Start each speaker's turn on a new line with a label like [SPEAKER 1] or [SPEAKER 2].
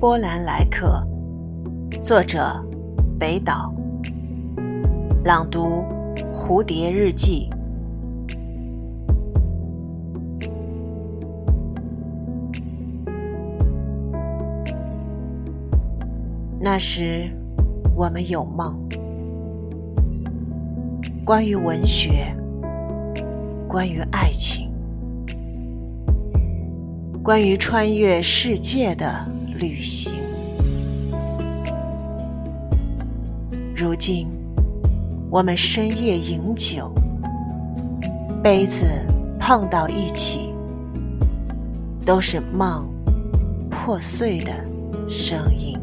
[SPEAKER 1] 波兰来客》，作者北岛，朗读蝴蝶日记。那时，我们有梦，关于文学，关于爱情。关于穿越世界的旅行，如今我们深夜饮酒，杯子碰到一起，都是梦破碎的声音。